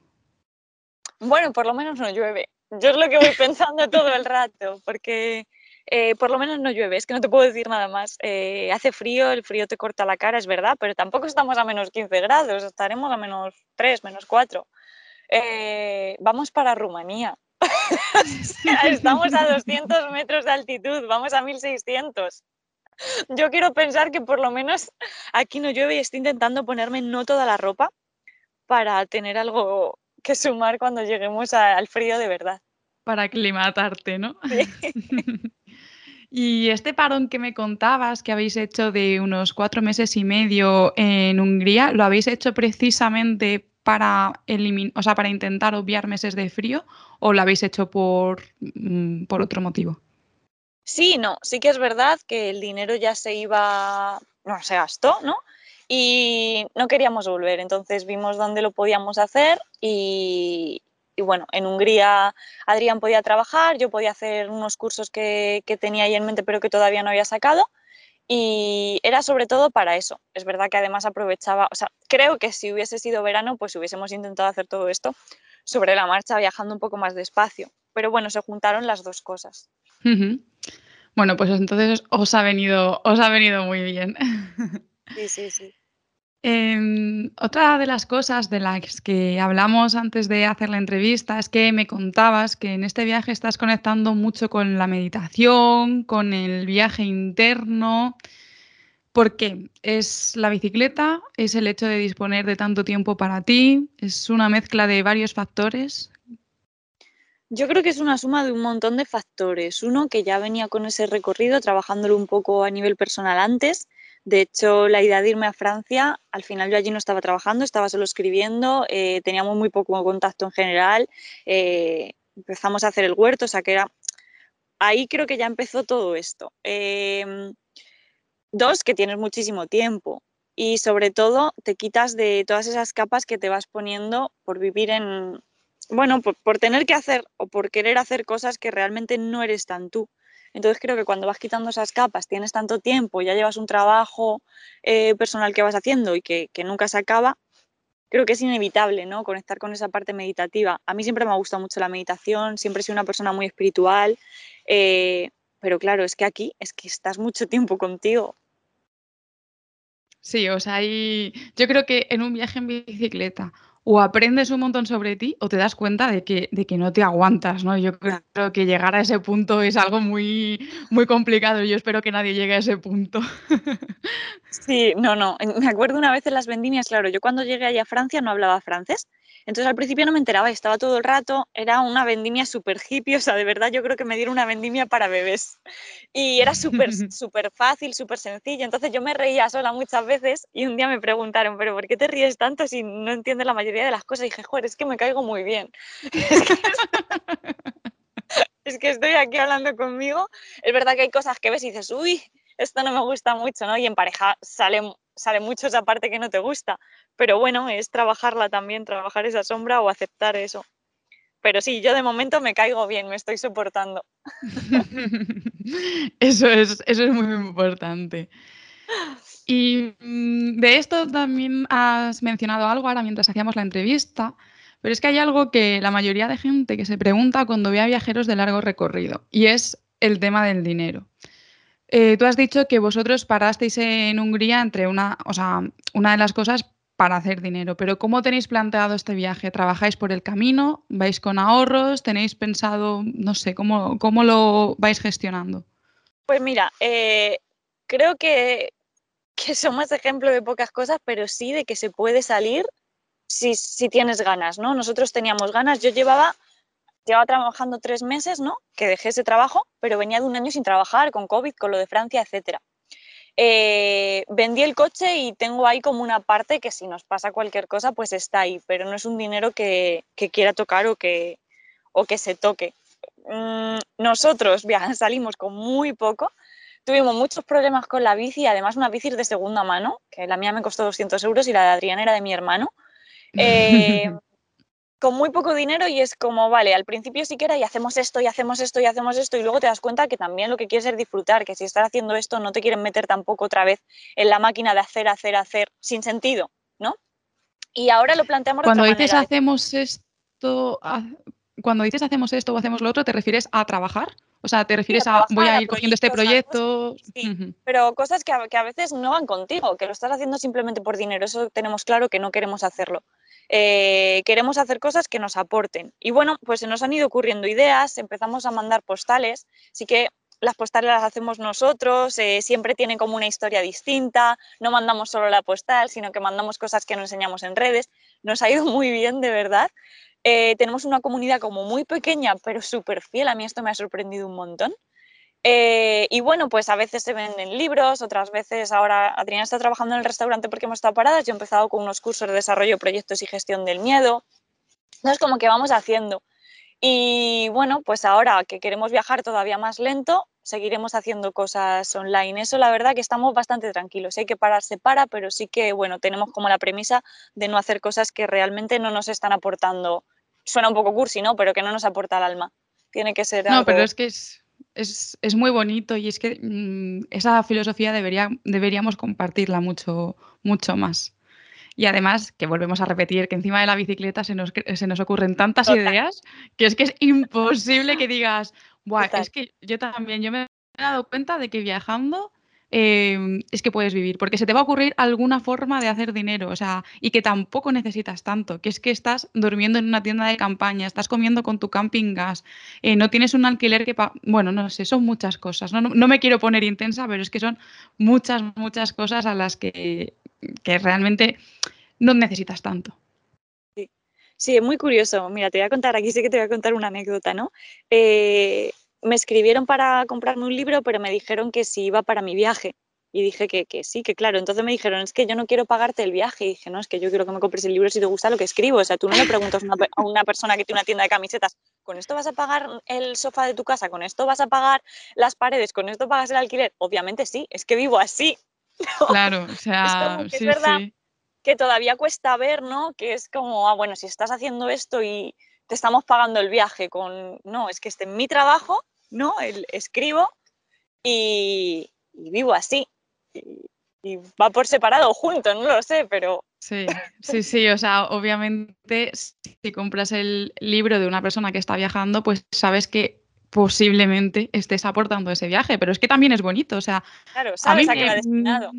Bueno, por lo menos no llueve. Yo es lo que voy pensando todo el rato, porque eh, por lo menos no llueve, es que no te puedo decir nada más. Eh, hace frío, el frío te corta la cara, es verdad, pero tampoco estamos a menos 15 grados, estaremos a menos 3, menos 4. Eh, vamos para Rumanía. estamos a 200 metros de altitud, vamos a 1600. Yo quiero pensar que por lo menos aquí no llueve y estoy intentando ponerme no toda la ropa para tener algo que sumar cuando lleguemos al frío de verdad. Para aclimatarte, ¿no? Y este parón que me contabas que habéis hecho de unos cuatro meses y medio en Hungría, ¿lo habéis hecho precisamente para, o sea, para intentar obviar meses de frío o lo habéis hecho por, mm, por otro motivo? Sí, no, sí que es verdad que el dinero ya se iba, no, se gastó, ¿no? Y no queríamos volver, entonces vimos dónde lo podíamos hacer y, y bueno, en Hungría Adrián podía trabajar, yo podía hacer unos cursos que, tenía ahí en mente pero que todavía no había sacado y era sobre todo para eso. Es verdad que además aprovechaba, o sea, creo que si hubiese sido verano pues hubiésemos intentado hacer todo esto sobre la marcha viajando un poco más despacio, pero bueno, se juntaron las dos cosas. Bueno, pues entonces os ha venido, os ha venido muy bien. Sí, sí, sí. Em, otra de las cosas de las que hablamos antes de hacer la entrevista es que me contabas que en este viaje estás conectando mucho con la meditación, con el viaje interno. ¿Por qué? ¿Es la bicicleta? ¿Es el hecho de disponer de tanto tiempo para ti? ¿Es una mezcla de varios factores? Yo creo que es una suma de un montón de factores. Uno, que ya venía con ese recorrido, trabajándolo un poco a nivel personal antes de hecho, la idea de irme a Francia, al final yo allí no estaba trabajando, estaba solo escribiendo, eh, teníamos muy poco contacto en general, eh, empezamos a hacer el huerto, o sea que era... Ahí creo que ya empezó todo esto. Em, dos, que tienes muchísimo tiempo y sobre todo te quitas de todas esas capas que te vas poniendo por vivir en, bueno, por tener que hacer o por querer hacer cosas que realmente no eres tan tú. Entonces creo que cuando vas quitando esas capas, tienes tanto tiempo, ya llevas un trabajo eh, personal que vas haciendo y que, nunca se acaba, creo que es inevitable, ¿no? Conectar con esa parte meditativa. A mí siempre me ha gustado mucho la meditación, siempre he sido una persona muy espiritual, eh, pero claro, es que aquí es que estás mucho tiempo contigo. Sí, o sea, yo creo que en un viaje en bicicleta o aprendes un montón sobre ti o te das cuenta de que, de que no te aguantas, ¿no? Yo creo que llegar a ese punto es algo muy, muy complicado y yo espero que nadie llegue a ese punto. Sí, no, no. Me acuerdo una vez en las vendimias, claro, yo cuando llegué allá a Francia no hablaba francés Entonces al principio no me enteraba y estaba todo el rato, era una vendimia súper hippie, o sea, de verdad yo creo que me dieron una vendimia para bebés. Y era súper, súper fácil, súper sencillo. Entonces yo me reía sola muchas veces y un día me preguntaron, pero ¿por qué te ríes tanto si no entiendes la mayoría de las cosas? Y dije, joder, es que me caigo muy bien. es que estoy aquí hablando conmigo. Es verdad que hay cosas que ves y dices, uy, esto no me gusta mucho, ¿no? Y en pareja sale, sale mucho esa parte que no te gusta. Pero bueno, es trabajarla también, trabajar esa sombra o aceptar eso. Pero sí, yo de momento me caigo bien, me estoy soportando. eso, es, eso es muy importante. Y mm, de esto también has mencionado algo ahora mientras hacíamos la entrevista, pero es que hay algo que la mayoría de gente que se pregunta cuando ve a viajeros de largo recorrido, y es el tema del dinero. Eh, tú has dicho que vosotros parasteis en Hungría entre una, o sea, una de las cosas para hacer dinero, pero ¿cómo tenéis planteado este viaje? ¿Trabajáis por el camino? ¿Vais con ahorros? ¿Tenéis pensado, no sé, cómo, cómo lo vais gestionando? Pues mira, eh, creo que, que somos ejemplo de pocas cosas, pero sí de que se puede salir si, tienes ganas, ¿no? Nosotros teníamos ganas, yo llevaba, llevaba trabajando tres meses, ¿no? Que dejé ese trabajo, pero venía de un año sin trabajar, con COVID, con lo de Francia, etcétera. Eh, vendí el coche y tengo ahí como una parte que si nos pasa cualquier cosa, pues está ahí, pero no es un dinero que, quiera tocar o que, o que se toque. Mm, nosotros salimos con muy poco, tuvimos muchos problemas con la bici, además una bici de segunda mano, que la mía me costó 200 euros y la de Adrián era de mi hermano. Eh, con muy poco dinero y es como, vale, al principio sí que era y hacemos esto y hacemos esto y hacemos esto y luego te das cuenta que también lo que quieres es disfrutar, que si estás haciendo esto no te quieren meter tampoco otra vez en la máquina de hacer, hacer, hacer, sin sentido, ¿no? Y ahora lo planteamos Cuando dices hacemos esto, cuando dices hacemos esto o hacemos lo otro, ¿te refieres a trabajar? O sea, ¿te refieres a, voy a ir cogiendo este proyecto? Sí, pero cosas que a, veces no van contigo, que lo estás haciendo simplemente por dinero, eso tenemos claro que no queremos hacerlo. Eh, queremos hacer cosas que nos aporten. Y bueno, pues se nos han ido ocurriendo ideas, empezamos a mandar postales, así que las postales las hacemos nosotros, eh, siempre tienen como una historia distinta, no mandamos solo la postal, sino que mandamos cosas que nos enseñamos en redes. Nos ha ido muy bien, de verdad. Eh, tenemos una comunidad como muy pequeña, pero súper fiel. A mí esto me ha sorprendido un montón. Eh, y bueno, pues a veces se venden libros, otras veces ahora Adriana está trabajando en el restaurante porque hemos estado paradas. Yo he empezado con unos cursos de desarrollo, proyectos y gestión del miedo. Entonces, como que vamos haciendo. Y bueno, pues ahora que queremos viajar todavía más lento, seguiremos haciendo cosas online. Eso la verdad que estamos bastante tranquilos. Hay que pararse para, pero sí que bueno, tenemos como la premisa de no hacer cosas que realmente no nos están aportando suena un poco cursi, ¿no? Pero que no nos aporta al alma. Tiene que ser. No, pero es que es, es, muy bonito y es que mm, esa filosofía debería, deberíamos compartirla mucho, mucho más. Y además, que volvemos a repetir, que encima de la bicicleta se nos, se nos ocurren tantas ideas que es que es imposible que digas, Buah, es que yo también, yo me he dado cuenta de que viajando Em, es que puedes vivir, porque se te va a ocurrir alguna forma de hacer dinero, o sea, y que tampoco necesitas tanto, que es que estás durmiendo en una tienda de campaña, estás comiendo con tu camping gas, eh, no tienes un alquiler que... Bueno, no sé, son muchas cosas, ¿no? ¿no? me quiero poner intensa, pero es que son muchas, muchas cosas a las que, que realmente no necesitas tanto. Sí. sí, es muy curioso. Mira, te voy a contar, aquí sí que te voy a contar una anécdota, ¿no? Eh, me escribieron para comprarme un libro, pero me dijeron que si iba para mi viaje. Y dije que, sí, que claro. Entonces me dijeron, es que yo no quiero pagarte el viaje. Y dije, no, es que yo quiero que me compres el libro si te gusta lo que escribo. O sea, tú no le preguntas a una persona que tiene una tienda de camisetas, ¿con esto vas a pagar el sofá de tu casa? ¿Con esto vas a pagar las paredes? ¿Con esto pagas el alquiler? Obviamente sí, es que vivo así. Claro, o sea, es, sí, verdad que todavía cuesta ver, ¿no? Que es como, ah, bueno, si estás haciendo esto y te estamos pagando el viaje con, no, es que este en mi trabajo ¿no? El, escribo y, vivo así. Y, va por separado o junto, no lo sé, pero... Sí, sí, sí, o sea, obviamente si compras el libro de una persona que está viajando, pues sabes que posiblemente estés aportando ese viaje, pero es que también es bonito, o sea... Claro, sabes a, qué va destinado.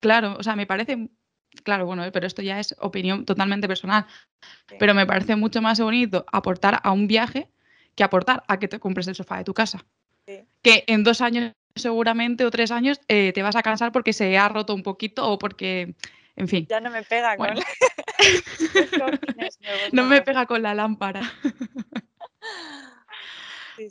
Claro, o sea, me parece claro, bueno, pero esto ya es opinión totalmente personal, pero me parece mucho más bonito aportar a un viaje que aportar a que te compres el sofá de tu casa. Que en dos años seguramente o tres años eh, te vas a cansar porque se ha roto un poquito o porque En fin. Ya no me pega con... no me pega con la lámpara.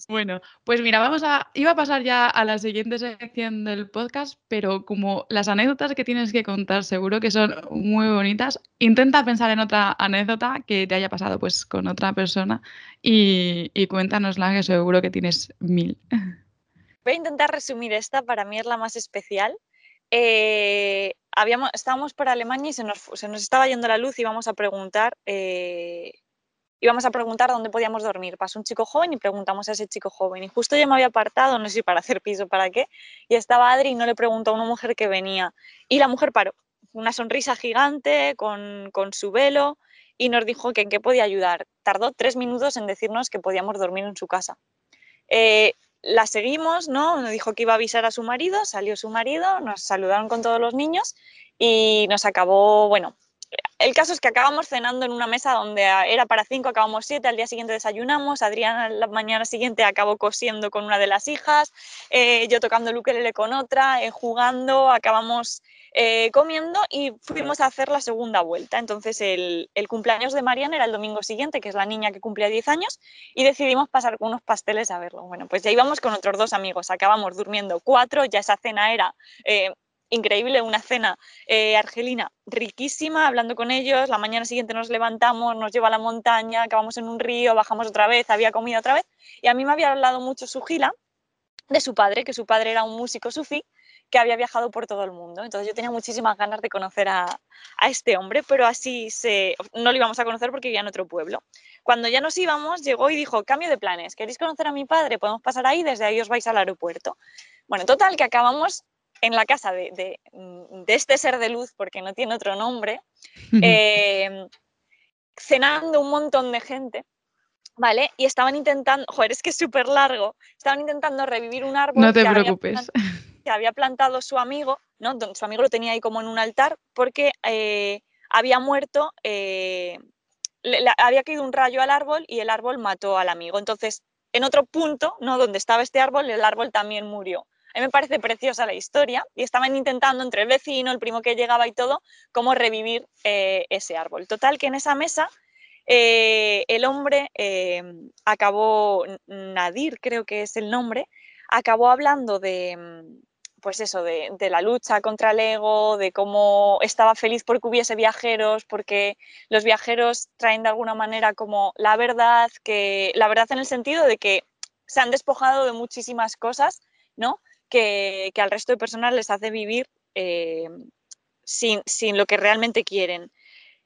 Bueno, pues mira, vamos a. Iba a pasar ya a la siguiente sección del podcast, pero como las anécdotas que tienes que contar seguro que son muy bonitas, intenta pensar en otra anécdota que te haya pasado pues con otra persona y, y cuéntanosla, que seguro que tienes mil. Voy a intentar resumir esta, para mí es la más especial. Eh, habíamos, estábamos por Alemania y se nos, se nos, estaba yendo la luz y íbamos a preguntar eh, íbamos a preguntar dónde podíamos dormir. Pasó un chico joven y preguntamos a ese chico joven. Y justo yo me había apartado, no sé si para hacer piso, para qué, y estaba Adri y no le preguntó a una mujer que venía. Y la mujer paró, una sonrisa gigante, con, con su velo, y nos dijo que en qué podía ayudar. Tardó tres minutos en decirnos que podíamos dormir en su casa. Eh, la seguimos, ¿no? Nos dijo que iba a avisar a su marido, salió su marido, nos saludaron con todos los niños y nos acabó, bueno, el caso es que acabamos cenando en una mesa donde era para cinco, acabamos siete, al día siguiente desayunamos, Adriana la mañana siguiente acabó cosiendo con una de las hijas, eh, yo tocando el ukelele con otra, eh, jugando, acabamos eh, comiendo y fuimos a hacer la segunda vuelta. Entonces el, cumpleaños de Mariana era el domingo siguiente, que es la niña que cumplía 10 años, y decidimos pasar con unos pasteles a verlo. Bueno, pues ya íbamos con otros dos amigos, acabamos durmiendo cuatro, ya esa cena era increíble, una cena eh, argelina riquísima, hablando con ellos, la mañana siguiente nos levantamos, nos lleva a la montaña, acabamos en un río, bajamos otra vez, había comida otra vez, y a mí me había hablado mucho su gila de su padre, que su padre era un músico sufí, que había viajado por todo el mundo. Entonces yo tenía muchísimas ganas de conocer a, a, este hombre, pero así se, no lo íbamos a conocer porque vivía en otro pueblo. Cuando ya nos íbamos, llegó y dijo, cambio de planes, ¿queréis conocer a mi padre? Podemos pasar ahí, desde ahí os vais al aeropuerto. Bueno, total, que acabamos en la casa de, mm, de, este ser de luz, porque no tiene otro nombre, eh, cenando un montón de gente, ¿vale? Y estaban intentando, joder, es que es súper largo, estaban intentando revivir un árbol. No te que preocupes. Había que había plantado su amigo, ¿no? Su amigo lo tenía ahí como en un altar, porque eh, había muerto, eh, le, le, había caído un rayo al árbol y el árbol mató al amigo. Entonces, en otro punto, ¿no? Donde estaba este árbol, el árbol también murió. A mí me parece preciosa la historia y estaban intentando entre el vecino, el primo que llegaba y todo, cómo revivir eh, ese árbol. Total, que en esa mesa eh, el hombre eh, acabó, Nadir creo que es el nombre, acabó hablando de, pues eso, de, de, la lucha contra el ego, de cómo estaba feliz porque hubiese viajeros, porque los viajeros traen de alguna manera como la verdad, que la verdad en el sentido de que se han despojado de muchísimas cosas, ¿no? Que, al resto de personas les hace vivir eh, sin, sin, lo que realmente quieren.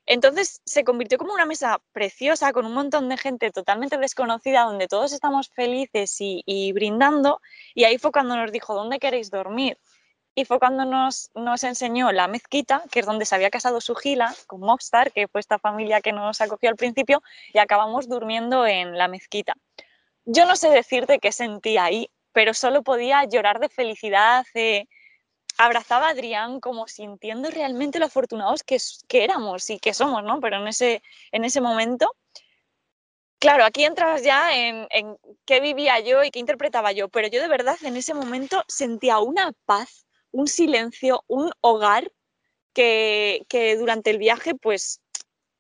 Entonces se convirtió como una mesa preciosa con un montón de gente totalmente desconocida donde todos estamos felices y, y brindando y ahí fue cuando nos dijo, ¿dónde queréis dormir? Y fue cuando nos, nos, enseñó la mezquita, que es donde se había casado su gila con Mockstar, que fue esta familia que nos acogió al principio, y acabamos durmiendo en la mezquita. Yo no sé decirte qué sentí ahí, pero solo podía llorar de felicidad. Eh, abrazaba a Adrián como sintiendo realmente lo afortunados que, éramos y que somos, ¿no? Pero en ese, en ese momento, claro, aquí entras ya en, en qué vivía yo y qué interpretaba yo, pero yo de verdad en ese momento sentía una paz, un silencio, un hogar que, que durante el viaje pues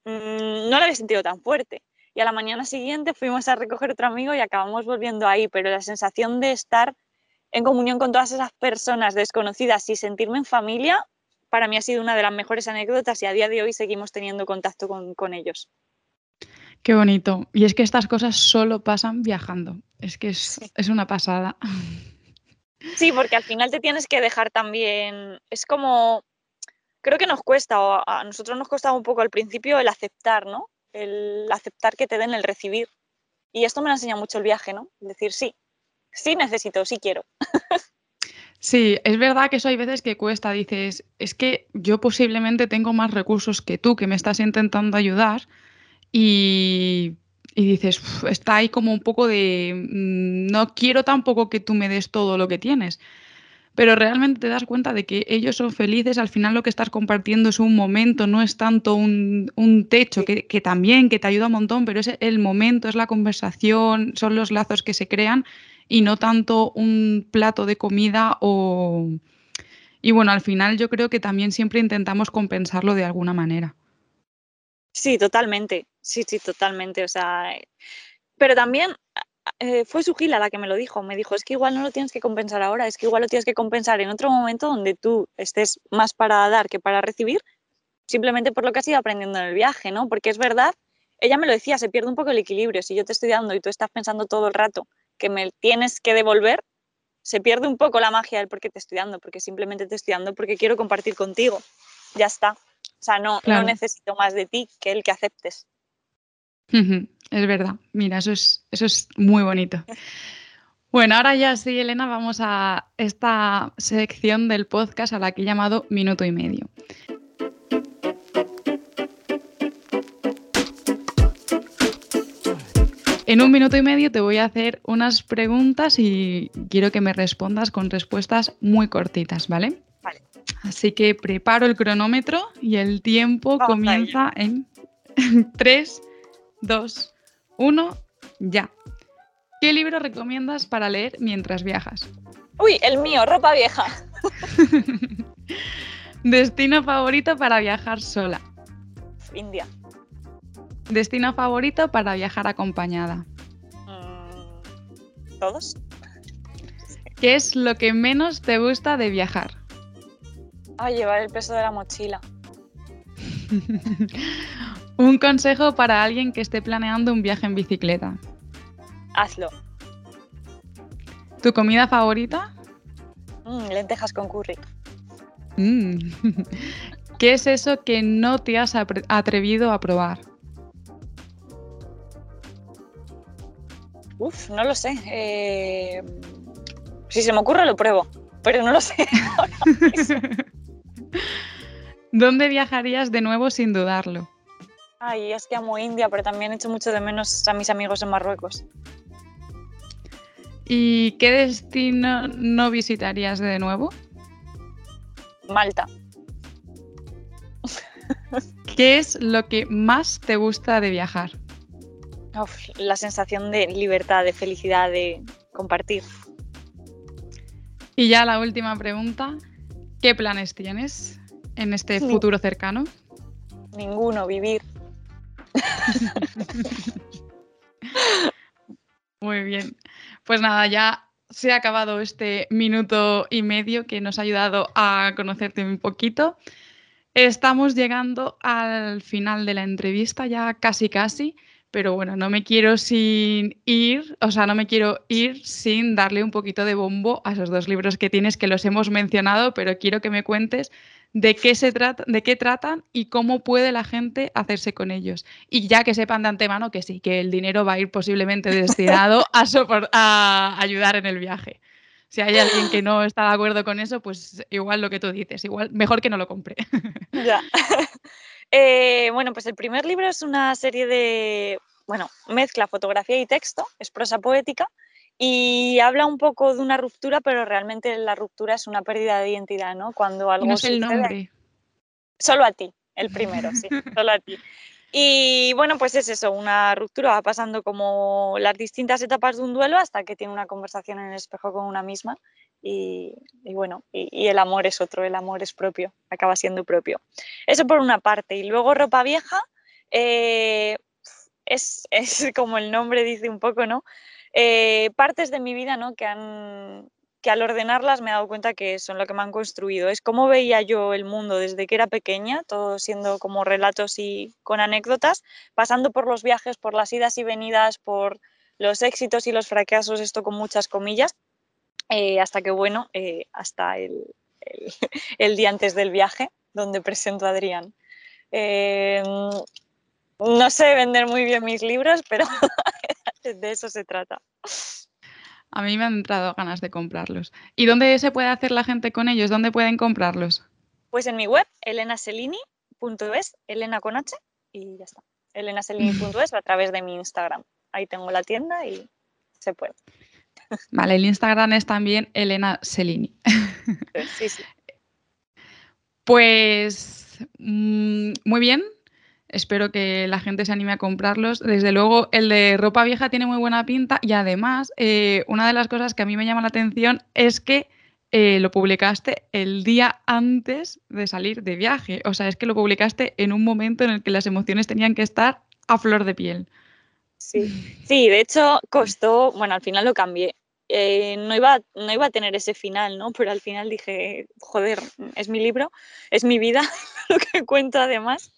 mmm, no lo había sentido tan fuerte y a la mañana siguiente fuimos a recoger otro amigo y acabamos volviendo ahí, pero la sensación de estar en comunión con todas esas personas desconocidas y sentirme en familia, para mí ha sido una de las mejores anécdotas y a día de hoy seguimos teniendo contacto con, con ellos. Qué bonito. Y es que estas cosas solo pasan viajando. Es que es, sí. es una pasada. Sí, porque al final te tienes que dejar también, es como, creo que nos cuesta, o a nosotros nos costaba un poco al principio el aceptar, ¿no? El aceptar que te den el recibir. Y esto me lo enseña mucho el viaje, ¿no? Decir, sí, sí necesito, sí quiero. Sí, es verdad que eso hay veces que cuesta. Dices, es que yo posiblemente tengo más recursos que tú, que me estás intentando ayudar, y, y dices, está ahí como un poco de, mm, no quiero tampoco que tú me des todo lo que tienes pero realmente te das cuenta de que ellos son felices, al final lo que estás compartiendo es un momento, no es tanto un, un techo, que, que, también, que te ayuda un montón, pero es el momento, es la conversación, son los lazos que se crean y no tanto un plato de comida o... Y bueno, al final yo creo que también siempre intentamos compensarlo de alguna manera. Sí, totalmente. Sí, sí, totalmente. O sea, pero también eh, fue su gila la que me lo dijo. Me dijo, es que igual no lo tienes que compensar ahora, es que igual lo tienes que compensar en otro momento donde tú estés más para dar que para recibir, simplemente por lo que has ido aprendiendo en el viaje, ¿no? Porque es verdad, ella me lo decía, se pierde un poco el equilibrio. Si yo te estoy dando y tú estás pensando todo el rato que me tienes que devolver, se pierde un poco la magia del por qué te estoy dando, porque simplemente te estoy dando porque quiero compartir contigo. Ya está. O sea, no, no necesito más de ti que el que aceptes. Es verdad. Mira, eso es, eso es muy bonito. Bueno, ahora ya sí, Elena, vamos a esta sección del podcast a la que he llamado Minuto y Medio. En un minuto y medio te voy a hacer unas preguntas y quiero que me respondas con respuestas muy cortitas, ¿vale? Vale. Así que preparo el cronómetro y el tiempo comienza en 3, 2, 1, ya. ¿Qué libro recomiendas para leer mientras viajas? Uy, el mío, ropa vieja. Destino favorito para viajar sola. India. Destino favorito para viajar acompañada. Mm, Todos. ¿Qué es lo que menos te gusta de viajar? Ay, llevar el peso de la mochila. un consejo para alguien que esté planeando un viaje en bicicleta. Hazlo. ¿Tu comida favorita? Mm, lentejas con curry. Mm. ¿Qué es eso que no te has atrevido a probar? Uf, no lo sé. Eh, si se me ocurre lo pruebo, pero no lo sé. ¿Dónde viajarías de nuevo sin dudarlo? Ay, es que amo India, pero también echo mucho de menos a mis amigos en Marruecos. ¿Y qué destino no visitarías de nuevo? Malta. ¿Qué es lo que más te gusta de viajar? la sensación de libertad, de felicidad, de compartir. Y ya la última pregunta, ¿qué planes tienes en este futuro cercano? Ninguno, vivir. Muy bien. Pues nada, ya se ha acabado este minuto y medio que nos ha ayudado a conocerte un poquito. Estamos llegando al final de la entrevista, ya casi casi pero bueno, no me quiero sin ir, o sea, no me quiero ir sin darle un poquito de bombo a esos dos libros que tienes que los hemos mencionado, pero quiero que me cuentes de qué se trata, de qué tratan y cómo puede la gente hacerse con ellos. Y ya que sepan de antemano que sí, que el dinero va a ir posiblemente destinado a, a ayudar en el viaje. Si hay alguien que no está de acuerdo con eso, pues igual lo que tú dices, igual mejor que no lo compre. Ya. Eh, bueno, pues el primer libro es una serie de, bueno, mezcla fotografía y texto, es prosa poética y habla un poco de una ruptura, pero realmente la ruptura es una pérdida de identidad, ¿no? Cuando algo no es el nombre. Solo a ti, el primero, sí, solo a ti. Y bueno, pues es eso, una ruptura va pasando como las distintas etapas de un duelo hasta que tiene una conversación en el espejo con una misma y, bueno, y, el amor es otro, el amor es propio, acaba siendo propio. Eso por una parte. Y luego ropa vieja, eh, es, como el nombre dice un poco, ¿no? Eh, partes de mi vida, ¿no? Que han que al ordenarlas me he dado cuenta que son lo que me han construido. Es como veía yo el mundo desde que era pequeña, todo siendo como relatos y con anécdotas, pasando por los viajes, por las idas y venidas, por los éxitos y los fracasos, esto con muchas comillas, eh, hasta que, bueno, eh, hasta el, día antes del viaje, donde presento a Adrián. Eh, no sé vender muy bien mis libros, pero de eso se trata. A mí me han entrado ganas de comprarlos. ¿Y dónde se puede hacer la gente con ellos? ¿Dónde pueden comprarlos? Pues en mi web, elenaselini.es, Elena con H, y ya está. elenaselini.es a través de mi Instagram. Ahí tengo la tienda y se puede. Vale, el Instagram es también Elena Selini. Sí, sí. Pues mm, muy bien. Espero que la gente se anime a comprarlos. Desde luego, el de ropa vieja tiene muy buena pinta y además, eh, una de las cosas que a mí me llama la atención es que eh, lo publicaste el día antes de salir de viaje. O sea, es que lo publicaste en un momento en el que las emociones tenían que estar a flor de piel. Sí, sí, de hecho costó, bueno, al final lo cambié. Eh, no, iba, no iba a tener ese final, ¿no? Pero al final dije, joder, es mi libro, es mi vida, lo que cuento además,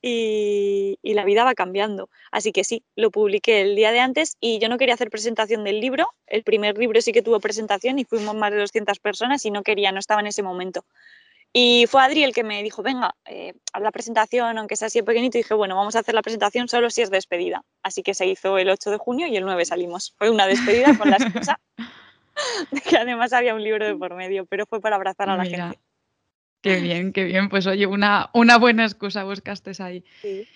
y, y, la vida va cambiando. Así que sí, lo publiqué el día de antes y yo no quería hacer presentación del libro. El primer libro sí que tuvo presentación y fuimos más de 200 personas y no quería, no estaba en ese momento. Y fue Adri el que me dijo, venga, eh, haz la presentación, aunque sea así pequeñito, y dije, bueno, vamos a hacer la presentación solo si es despedida. Así que se hizo el 8 de junio y el 9 salimos. Fue una despedida con la excusa de que además había un libro de por medio, pero fue para abrazar a la gente. Qué bien, qué bien. Pues oye, una, una buena excusa buscaste ahí. Sí.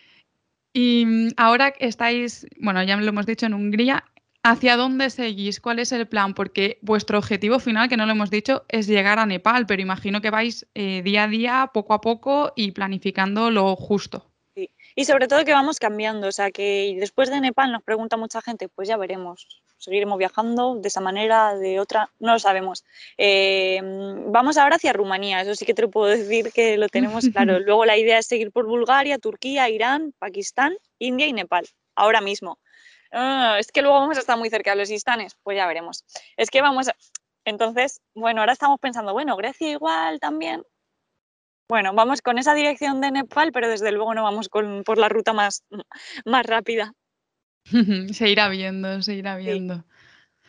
Y ahora estáis, bueno, ya lo hemos dicho, en Hungría. ¿Hacia dónde seguís? ¿Cuál es el plan? Porque vuestro objetivo final, que no lo hemos dicho, es llegar a Nepal, pero imagino que vais eh, día a día, poco a poco y planificando lo justo. Sí. Y sobre todo que vamos cambiando, o sea que después de Nepal nos pregunta mucha gente, pues ya veremos, seguiremos viajando de esa manera, de otra, no lo sabemos. Eh, vamos ahora hacia Rumanía, eso sí que te lo puedo decir que lo tenemos claro. Luego la idea es seguir por Bulgaria, Turquía, Irán, Pakistán, India y Nepal, ahora mismo. Ah, es que luego vamos a estar muy cerca de los istanes, pues ya veremos. Es que vamos, a... entonces, bueno, ahora estamos pensando, bueno, Grecia igual también. Bueno, vamos con esa dirección de Nepal, pero desde luego no vamos con, por la ruta más, más rápida. se irá viendo, se irá viendo.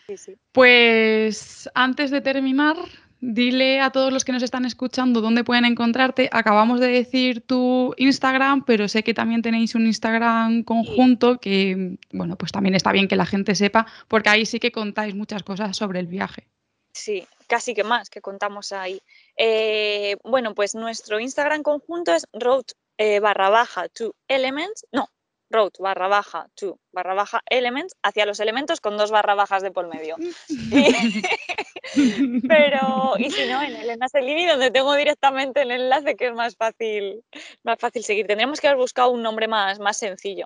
Sí, sí. Pues antes de terminar, dile a todos los que nos están escuchando dónde pueden encontrarte. Acabamos de decir tu Instagram, pero sé que también tenéis un Instagram conjunto que, bueno, pues también está bien que la gente sepa, porque ahí sí que contáis muchas cosas sobre el viaje. Sí, casi que más que contamos ahí. Eh, bueno, pues nuestro Instagram conjunto es road eh, barra baja to elements, no, road barra baja to barra baja elements hacia los elementos con dos barra bajas de por medio. pero, y si no, en Elena Celini, donde tengo directamente el enlace, que es más fácil, más fácil seguir. Tendríamos que haber buscado un nombre más, más sencillo.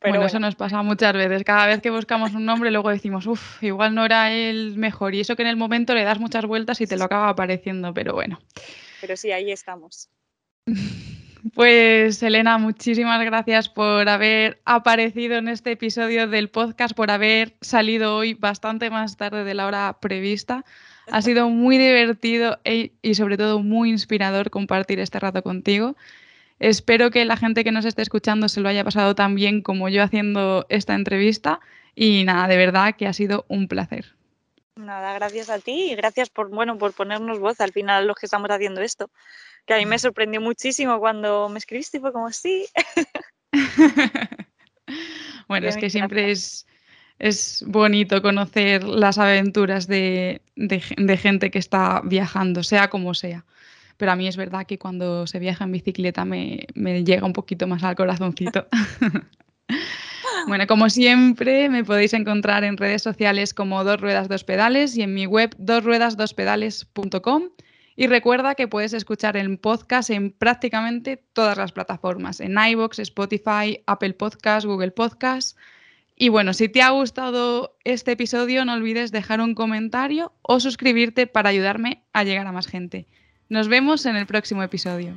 bueno, eso nos pasa muchas veces. Cada vez que buscamos un nombre, luego decimos, uff, igual no era el mejor. Y eso que en el momento le das muchas vueltas y te lo acaba apareciendo, pero bueno. Pero sí, ahí estamos. Pues Elena, muchísimas gracias por haber aparecido en este episodio del podcast, por haber salido hoy bastante más tarde de la hora prevista. Ha sido muy divertido e, y sobre todo muy inspirador compartir este rato contigo. Espero que la gente que nos esté escuchando se lo haya pasado tan bien como yo haciendo esta entrevista y nada, de verdad que ha sido un placer. Nada, gracias a ti y gracias por, bueno, por ponernos voz al final los que estamos haciendo esto que a mí me sorprendió muchísimo cuando me escribiste y fue como, sí. bueno, es que siempre es, es bonito conocer las aventuras de, gente que está viajando, sea como sea. Pero a mí es verdad que cuando se viaja en bicicleta me, me llega un poquito más al corazoncito. Bueno, como siempre, me podéis encontrar en redes sociales como Dos Ruedas Dos Pedales y en mi web dosruedasdospedales.com. Y recuerda que puedes escuchar el podcast en prácticamente todas las plataformas, en iVoox, Spotify, Apple Podcasts, Google Podcasts. Y bueno, si te ha gustado este episodio, no olvides dejar un comentario o suscribirte para ayudarme a llegar a más gente. Nos vemos en el próximo episodio.